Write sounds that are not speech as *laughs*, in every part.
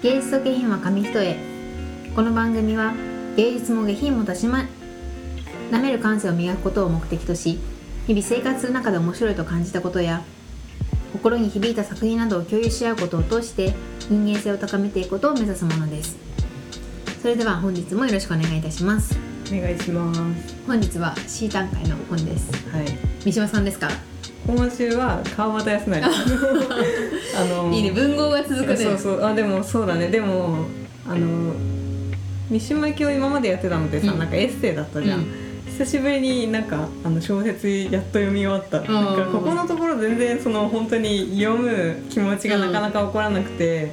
芸術と下品は紙一重。この番組は芸術も下品もたしまなめる感性を磨くことを目的とし日々生活する中で面白いと感じたことや心に響いた作品などを共有し合うことを通して人間性を高めていくことを目指すものです。それでは本日もよろしくお願いいたします。お願いします。本日は C 段階の本です。はい。三島さんですか？今週は川端康成あのい。*laughs* いね文豪が続くね。そうそう。あでもそうだね。でもあの三島由紀夫今までやってたのってさ、うん。なんかエッセイだったじゃん、うん。久しぶりになんかあの小説やっと読み終わった、なんかここのところ全然その本当に読む気持ちがなかなか起こらなくて、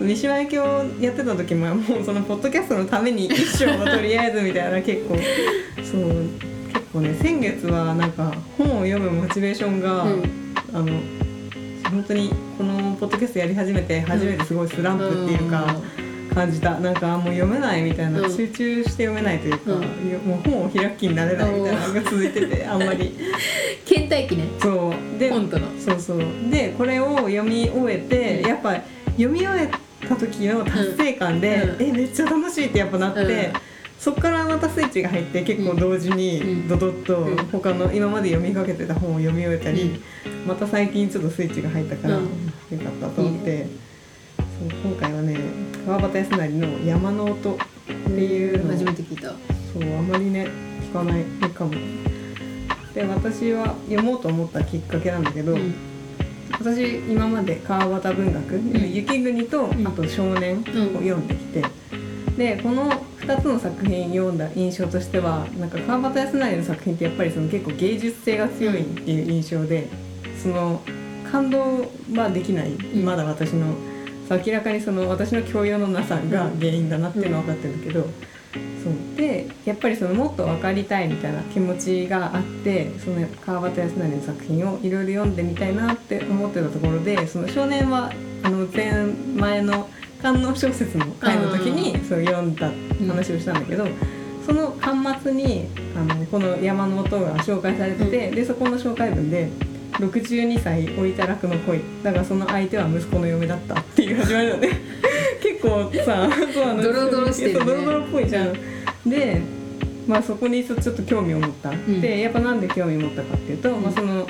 三島由紀夫やってた時ももうそのポッドキャストのために一生はとりあえずみたいな結構そう結構ね先月はなんか本を読むモチベーションが、うん。あの本当にこのポッドキャストやり始めて初めてすごいスランプっていうか感じた、なんかもう読めないみたいな、うん。集中して読めないというか、うん。よもう本を開く気になれないみたいなのが続いてて *laughs* あんまり。倦怠期ね。そう。で本との。そうそう。でこれを読み終えて、うん。やっぱ読み終えた時の達成感で、うん。えめっちゃ楽しいってやっぱなって、うんそっからまたスイッチが入って結構同時にうん。ドドッとうん。他の今まで読みかけてた本を読み終えたり、また最近ちょっとスイッチが入ったから、うん。よかったと思って。そう今回はね川端康成の「山の音」っていうのを初めて聞いた。そうあまりね聞かないかも。で私は読もうと思ったきっかけなんだけど、うん。私今まで川端文学、ん。雪国とん。あと少年を読んできて、でこの2つの作品読んだ印象としてはなんか川端康成の作品ってやっぱりその結構芸術性が強いっていう印象でその感動はできない、ん。まだ私の明らかにその私の教養のなさが原因だなっていうのは分かってるんだけど、そう。でやっぱりそのもっと分かりたいみたいな気持ちがあってその川端康成の作品をいろいろ読んでみたいなって思ってたところでその少年はあの前前の観音小説の回の時にそう読んだ話をしたんだけど、その巻末にあのこの山の音が紹介されてて、でそこの紹介文で「62歳老いた楽の恋。だがその相手は息子の嫁だった」っていう始まりなので *laughs* 結構さそうあのドロドロしてるね。ドロドロっぽいじゃん。でまあそこにちょっと興味を持った、ん。でやっぱなんで興味を持ったかっていうと、まあ、その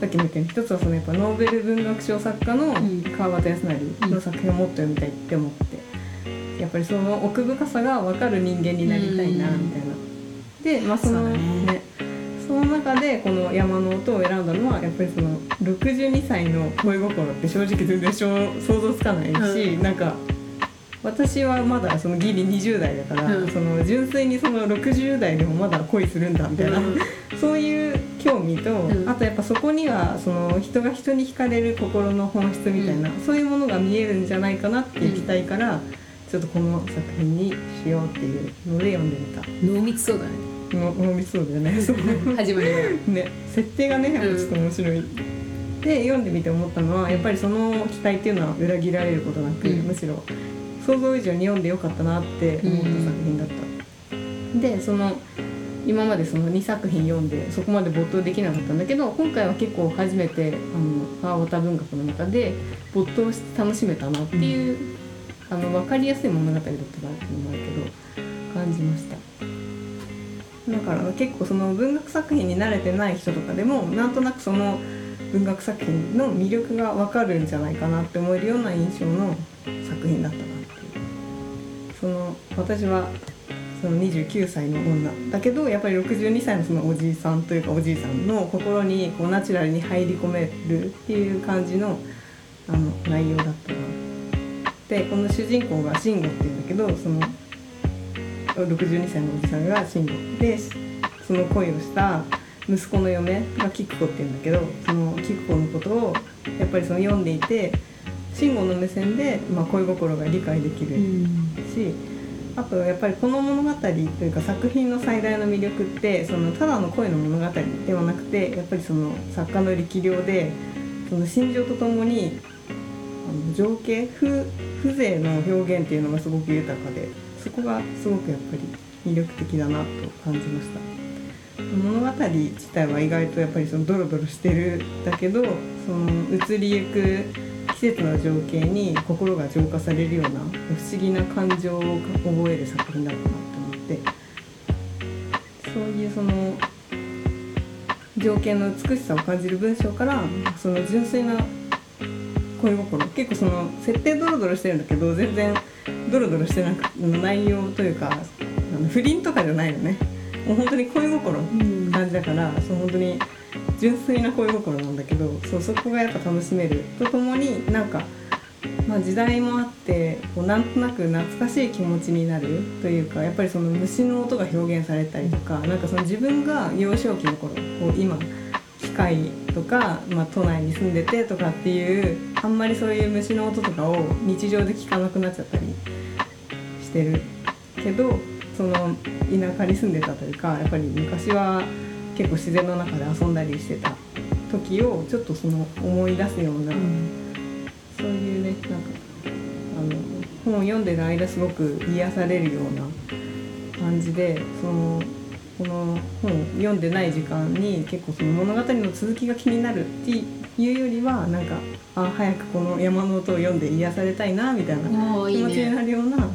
さっきも言ったように一つはそのやっぱノーベル文学賞作家のん。川端康成の作品をもっと読みたいって思って、やっぱりその奥深さが分かる人間になりたいなみたいな。でまあそのね。ねその中でこの山の音を選んだのはやっぱりその62歳の恋心って正直全然想想像つかないし、うん。なんか私はまだそのギリ20代だから、うん。その純粋にその60代でもまだ恋するんだみたいな、うん。そういう興味と、うん。あとやっぱそこにはその人が人に惹かれる心の本質みたいな、そういうものが見えるんじゃないかなっていう期待から、ちょっとこの作品にしようっていうので読んでみた。濃密そうだね。の脳みそうだよね。始まりが。ね。設定がねやっぱちょっと面白い。で読んでみて思ったのはやっぱりその期待っていうのは裏切られることなく、うん。むしろ想像以上に読んでよかったなって思った作品だった。でその今までその2作品読んでそこまで没頭できなかったんだけど今回は結構初めてあの川端文学の中で没頭して楽しめたなっていう、あの分かりやすい物語だったなっていうのもあるけど感じました。だから結構その文学作品に慣れてない人とかでもなんとなくその文学作品の魅力が分かるんじゃないかなって思えるような印象の作品だったなっていうその私はその29歳の女だけどやっぱり62歳のそのおじいさんというかおじいさんの心にこうナチュラルに入り込めるっていう感じのあの内容だったなでこの主人公が慎吾っていうんだけどその62歳のおじさんが慎吾でその恋をした息子の嫁が菊子っていうんだけどその菊子のことをやっぱりその読んでいて慎吾の目線で、まあ、恋心が理解できるし、あとやっぱりこの物語というか作品の最大の魅力ってそのただの恋の物語ではなくてやっぱりその作家の力量でその心情とともにあの情景風風情の表現っていうのがすごく豊かでそこがすごくやっぱり魅力的だなと感じました。物語自体は意外とやっぱりそのドロドロしてるだけどその移りゆく季季節の情景に心が浄化されるような不思議な感情を覚える作品だったなと思って。そういうその情景の美しさを感じる文章からその純粋な恋心。結構その設定ドロドロしてるんだけど全然ドロドロしてなく内容というか不倫とかじゃないのね。もう本当に恋心感じだから、そう本当に純粋な恋心なんだけどそうそこがやっぱ楽しめる。とともになんか、まあ、時代もあってこうなんとなく懐かしい気持ちになる。というかやっぱりその虫の音が表現されたりとかなんかその自分が幼少期の頃こう今機械とか、まあ、都内に住んでてとかっていうあんまりそういう虫の音とかを日常で聞かなくなっちゃったりしてるけどその田舎に住んでたというかやっぱり昔は結構自然の中で遊んだりしてた時をちょっとその思い出すような、そういうねなんかあの本を読んでる間すごく癒されるような感じでそのこの本を読んでない時間に結構その物語の続きが気になるっていうよりはなんかあ早くこの山の音を読んで癒されたいなみたいな気持ちにねなるような結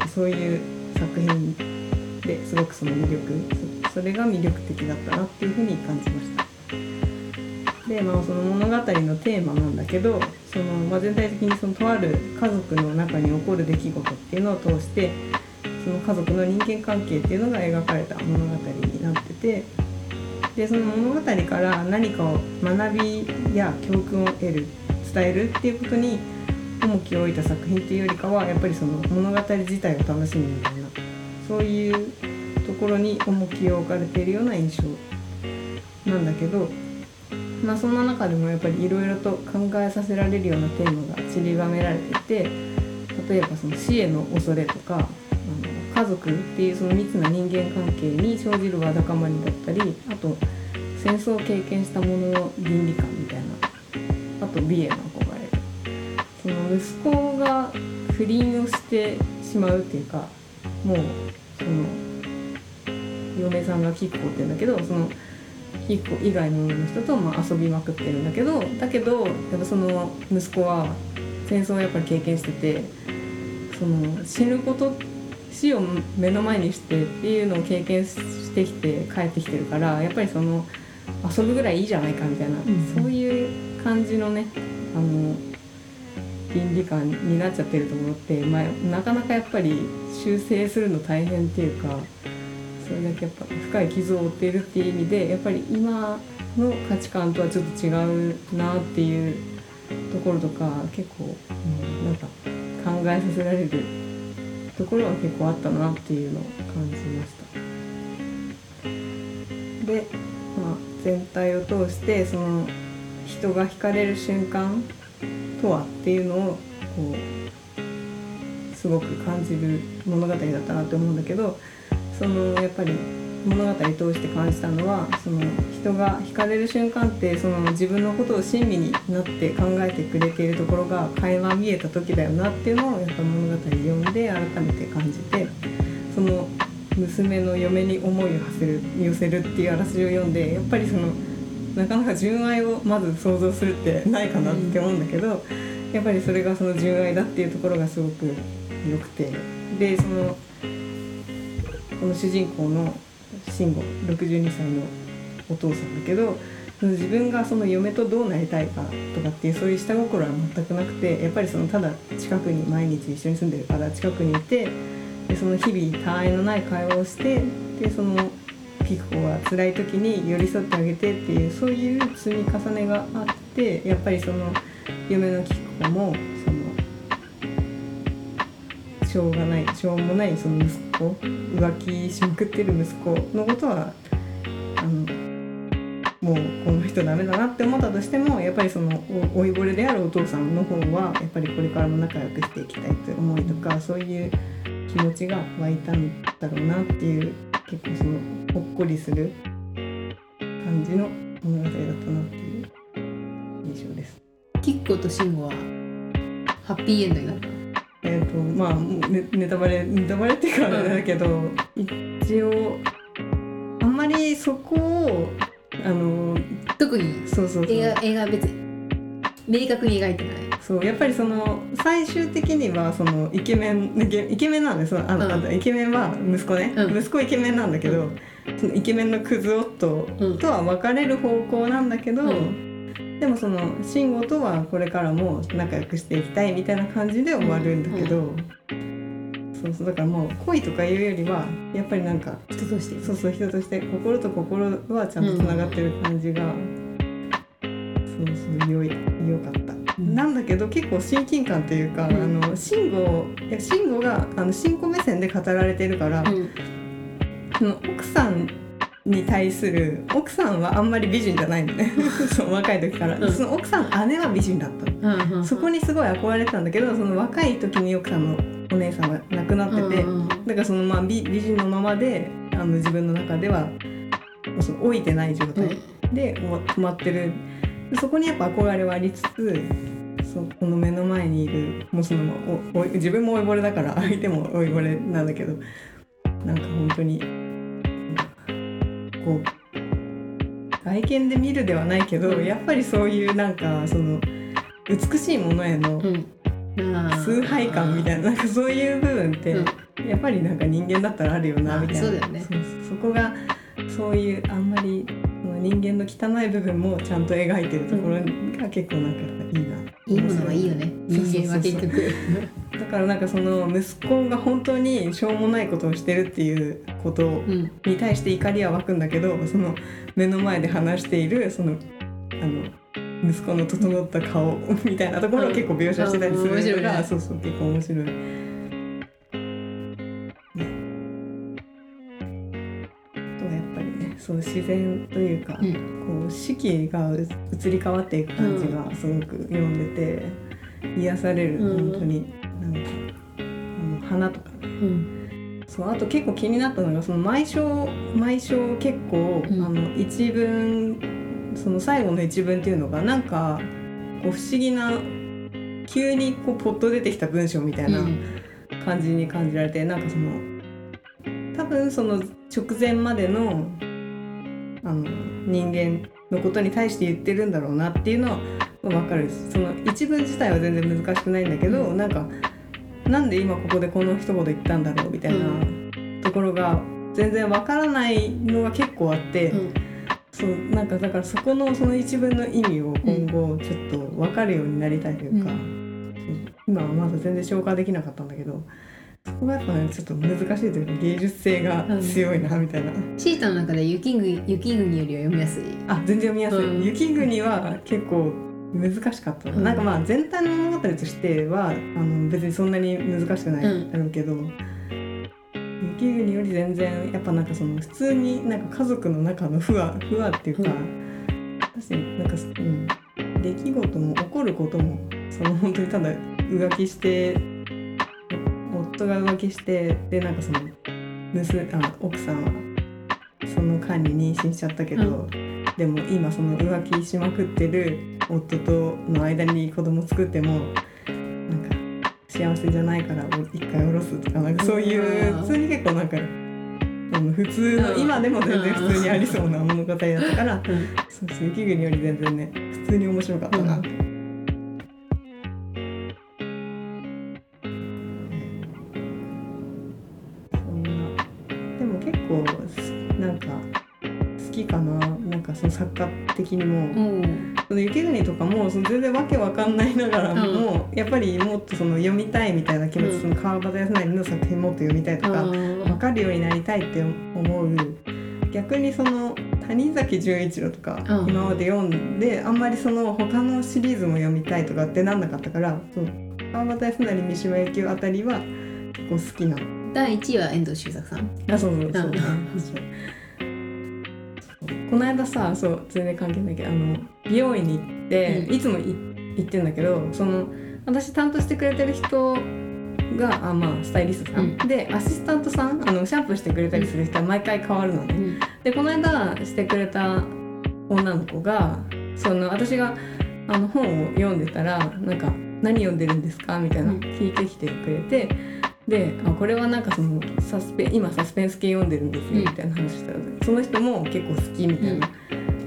構そういう作品ですごくその魅力それが魅力的だったなっていうふうに感じました。でまあその物語のテーマなんだけどその、まあ、全体的にそのとある家族の中に起こる出来事っていうのを通してその家族の人間関係っていうのが描かれた物語になっててでその物語から何かを学びや教訓を得る伝えるっていうことに重きを置いた作品っていうよりかはやっぱりその物語自体を楽しむみたいなそういうころに重きを置かれているような印象なんだけど、まあ、そんな中でもやっぱりいろいろと考えさせられるようなテーマが散りばめられていて例えばその死への恐れとかあの家族っていうその密な人間関係に生じるわだかまりだったりあと戦争を経験した者の倫理観みたいなあと美への憧れ。その息子が不倫をしてしまうっていうかもうその嫁さんがキッコって言うんだけどそのキッコ以外の人とまあ遊びまくってるんだけどだけどやっぱその息子は戦争をやっぱり経験しててその死ぬこと死を目の前にしてっていうのを経験してきて帰ってきてるからやっぱりその遊ぶぐらいいいじゃないかみたいな、ん。そういう感じのねあの倫理観になっちゃってると思って、まあ、なかなかやっぱり修正するの大変っていうかそれだけやっぱ深い傷を負っているっていう意味でやっぱり今の価値観とはちょっと違うなっていうところとか結構、うん、なんか考えさせられるところは結構あったなっていうのを感じました。で、まあ、全体を通してその人が惹かれる瞬間とはっていうのをこうすごく感じる物語だったなと思うんだけどそのやっぱり物語通して感じたのはその人が惹かれる瞬間ってその自分のことを親身になって考えてくれているところが垣間見えた時だよなっていうのをやっぱ物語読んで改めて感じてその娘の嫁に思いを馳せる寄せるっていうあらすじを読んでやっぱりそのなかなか純愛をまず想像するってないかなって思うんだけど、やっぱりそれがその純愛だっていうところがすごく良くてでそのこの主人公の慎吾62歳のお父さんだけど自分がその嫁とどうなりたいかとかっていうそういう下心は全くなくてやっぱりそのただ近くに毎日一緒に住んでるから近くにいてでその日々他愛のない会話をしてでそのピクコが辛い時に寄り添ってあげてっていうそういう積み重ねがあってやっぱりその嫁のキクコもそのしょうがないしょうもないその息子子浮気しまくってる息子のことはあのもうこの人ダメだなって思ったとしてもやっぱりその老いぼれであるお父さんの方はやっぱりこれからも仲良くしていきたいという思いとかそういう気持ちが湧いたんだろうなっていう結構そのほっこりする感じの物語だったなっていう印象です。キッコとシンゴはハッピーエンドになったえっ、とまあネネタバレネタバレっていうかあれだけど一応あんまりそこをあの特に？そうそうそう。映画映画は別に。明確に描いてない。そうやっぱりその最終的にはそのイケメンイケメンなんですよあの、うん。イケメンは息子ね、うん。息子イケメンなんだけど、そのイケメンのクズ夫うんとは別れる方向なんだけど、うでもその慎吾とはこれからも仲良くしていきたいみたいな感じで終わるんだけど、そうそうだからもう恋とかいうよりはやっぱりなんか人としてそうそう人として心と心はちゃんとつながってる感じが、そうそうよいよかった。うん。なんだけど結構親近感というか、うん。あの慎吾いや慎吾があの慎吾目線で語られてるから、うん。その奥さんに対する奥さんはあんまり美人じゃないのね。*laughs* そう若い時から、うん。その奥さん姉は美人だったの、うんうんそこにすごい憧れてたんだけどその若い時に奥さんのお姉さんが亡くなってて、うんうんだからそのまあ美美人のままであの自分の中ではその老いてない状態で止まってる。でそこにやっぱ憧れはありつつそうこの目の前にいるもうそのおお自分も老いぼれだから相手も老いぼれなんだけどなんか本当にこう外見で見るではないけど、うん。やっぱりそういうなんかその美しいものへの崇拝感みたいななんかそういう部分って、うん。やっぱりなんか人間だったらあるよなあみたいな。そうだよね。そうそこがそういうあんまり人間の汚い部分もちゃんと描いてるところが結構なんかいいな、いいものはいいよね。人間は結局。だからなんかその息子が本当にしょうもないことをしてるっていうことうんに対して怒りは湧くんだけどその目の前で話しているそのあの息子の整った顔みたいなところを結構描写してたりするのが、いね。そうそう結構面白い。ね。あとはやっぱりねそう自然というか、うん。こう四季がう移り変わっていく感じがすごく読んでて、癒される、うん。本当になんかあの花とか。ねうん。そうあと結構気になったのがその毎章毎章結構、うん。あの一文その最後の一文っていうのがなんかこう不思議な急にこうポッと出てきた文章みたいな感じに感じられて、なんかその多分その直前までのあの人間のことに対して言ってるんだろうなっていうのは分かるですその一文自体は全然難しくないんだけど、うん。なんかなんで今ここでこの一言言ったんだろうみたいなところが全然分からないのが結構あって、うん。そうなんかだからそこのその一文の意味を今後ちょっと分かるようになりたいというか、うそう今はまだ全然消化できなかったんだけどそこがやっぱねちょっと難しいというか芸術性が強いなみたいな、シータの中で雪国雪国よりは読みやすい。あ全然読みやすい、うん。雪国は結構難しかった、うん。なんかまあ全体の物語としてはあの別にそんなに難しくないうん。だろうけど、雪国より全然やっぱなんかその普通になんか家族の中の不和不和っていうか、私なんか、うん、出来事も起こることもその本当にただ浮気して夫が浮気してでなんかその娘あ奥さんはその間に妊娠しちゃったけど、でも今その浮気しまくってる夫との間に子供作ってもなんか幸せじゃないから一回下ろすとかなんかそういううん。普通に結構なんか。普通のうん。今でも全然普通にありそうな物語だったからうん。そうそう雪国より全然ね普通に面白かったな、うそんな。でも結構すなんか好きかな。なんかその作家的にも、うんその雪国とかもその全然わけわかんないながらも、やっぱりもっとその読みたいみたいな気持ち、うんその川端康成の作品もっと読みたいとか、分かるようになりたいって思う。逆にその谷崎潤一郎とかうん。今まで読んで、あんまりその他のシリーズも読みたいとかってなんなかったからそう。川端康成三島由紀夫あたりは結構好きな。の。第1位は遠藤周作さん。あそうそうそう。*laughs* この間さそう全然関係ないけどあの美容院に行って、うん。いつもい行ってんだけどその私担当してくれてる人があまあスタイリストさん、うん。でアシスタントさんあのシャンプーしてくれたりする人は毎回変わるのね、うん。でこの間してくれた女の子がその私があの本を読んでたらなんか「何読んでるんですか?」みたいなうん。聞いてきてくれて、であこれはなんかそのサスペ今サスペンス系読んでるんですようん。みたいな話したら、その人も結構好きみたいな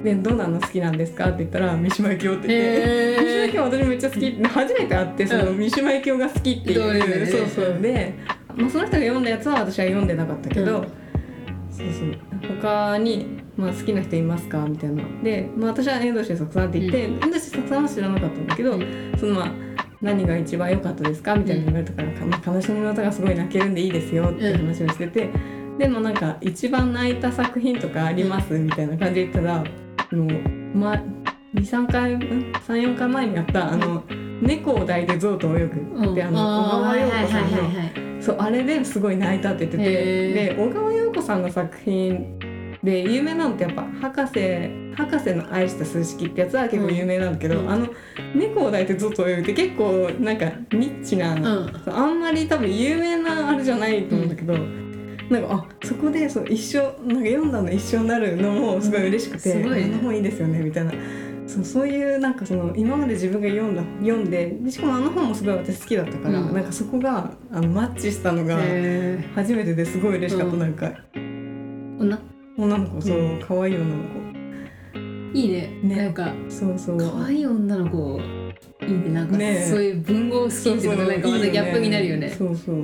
でどんなの好きなんですか?」って言ったら「三島由紀夫」って言って。三島由紀夫私めっちゃ好きって初めて会ってその三島由紀夫が好きっていう、同僚でね。そうそう。で、まあ、その人が読んだやつは私は読んでなかったけど、うん。そうそう。他に、まあ、好きな人いますかみたいな。で、まあ、私は遠藤周作さんって言って、う遠藤周作さんは知らなかったんだけど、うん。そのまあ何が一番良かったですかみたいな言われたから、まあ悲しみの歌がすごい泣けるんでいいですよって話をしてて、でもなんか一番泣いた作品とかありますみたいな感じで言ったらもう、ま、23回34回前にやったあの「猫を抱いて象と泳ぐ」って、あの小川陽子さんの。そうあれですごい泣いたって言ってて。で小川陽子さんの作品で有名なのってやっぱ博士博士の愛した数式ってやつは結構有名なんだけど、うん。あの猫を抱いてずっと泳ぐって結構なんかニッチな、うん。あんまり多分有名なあれじゃないと思うんだけど、なんかあそこでそう一緒なんか読んだの一緒になるのもすごい嬉しくて、すごいね。あの本いいですよねみたいな。そうそういうなんかその今まで自分が読んだ読んででしかもあの本もすごい私好きだったから、うん。なんかそこがあのマッチしたのがへ初めてですごい嬉しかった、うん。なんか。ー女？女の子そううん。可愛い女のいいね。ね。なんか子そうそう。可愛い女の子いいね。なんかねそういう文豪好きっていうのがなんかまたギャップになるよね。そうそう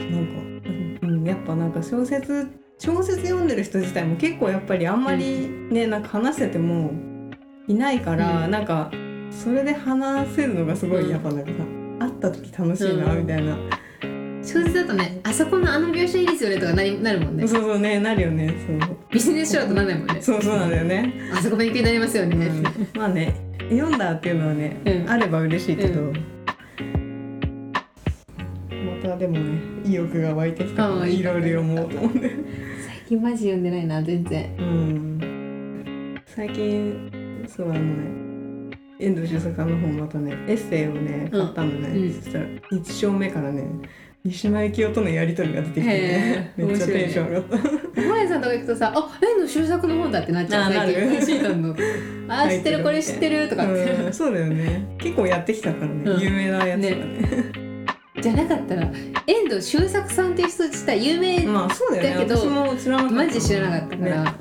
なんか、うん、やっぱなんか小説小説読んでる人自体も結構やっぱりあんまりね、なんか話しててもいないから、うん。なんかそれで話せるのがすごうんいやっぱなんかさ、会った時楽しいなうん。みたいな、小説だとねあそこのあの描写いいですよねとかなりなるもんね。そうそうねなるよねそう。ビジネス書だとなんないもんね。そうそうなんだよね、あそこ勉強になりますよね。うん。まあね読んだっていうのはね、うん。あれば嬉しいけど、うまたでもね意欲が湧いてきた。からああいろいろ読もうと思って最近マジ読んでないな全然。うん。最近そうあのね。遠藤周作さんの本またねエッセイをね買ったのね、うん。そしたら1章目からね三島由紀夫とのやり取りが出てきてね。*laughs* めっちゃテンション上がった。本屋さんとか行くとさ「あ遠藤周作の本だ」ってなっちゃう最近シートンの「*laughs* あー知ってる。これ知ってる」とかって、うん、そうだよね。結構やってきたからね、うん。有名なやつだねじゃなかったら遠藤周作さんっていう人自体有名、まあそうだよね。だけど私も知らなかったマジで知らなかったから、ね。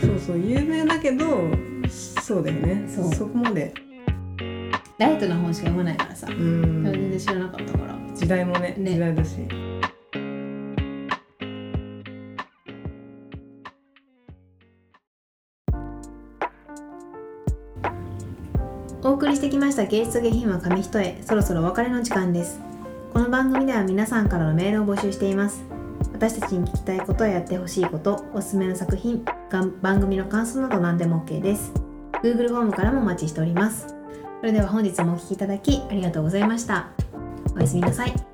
そうそう有名だけどそうだよね。そう。こまで。ライトな本しか読まないからさ、うん。全然知らなかったから。時代もねね。時代だしお送りしてきました芸術下品は紙一重。そろそろお別れの時間です。この番組では皆さんからのメールを募集しています。私たちに聞きたいことややってほしいことおすすめの作品番組の感想など何でも OK です。Google フォームからもお待ちしております。それでは本日もお聴きいただきありがとうございました。おやすみなさい。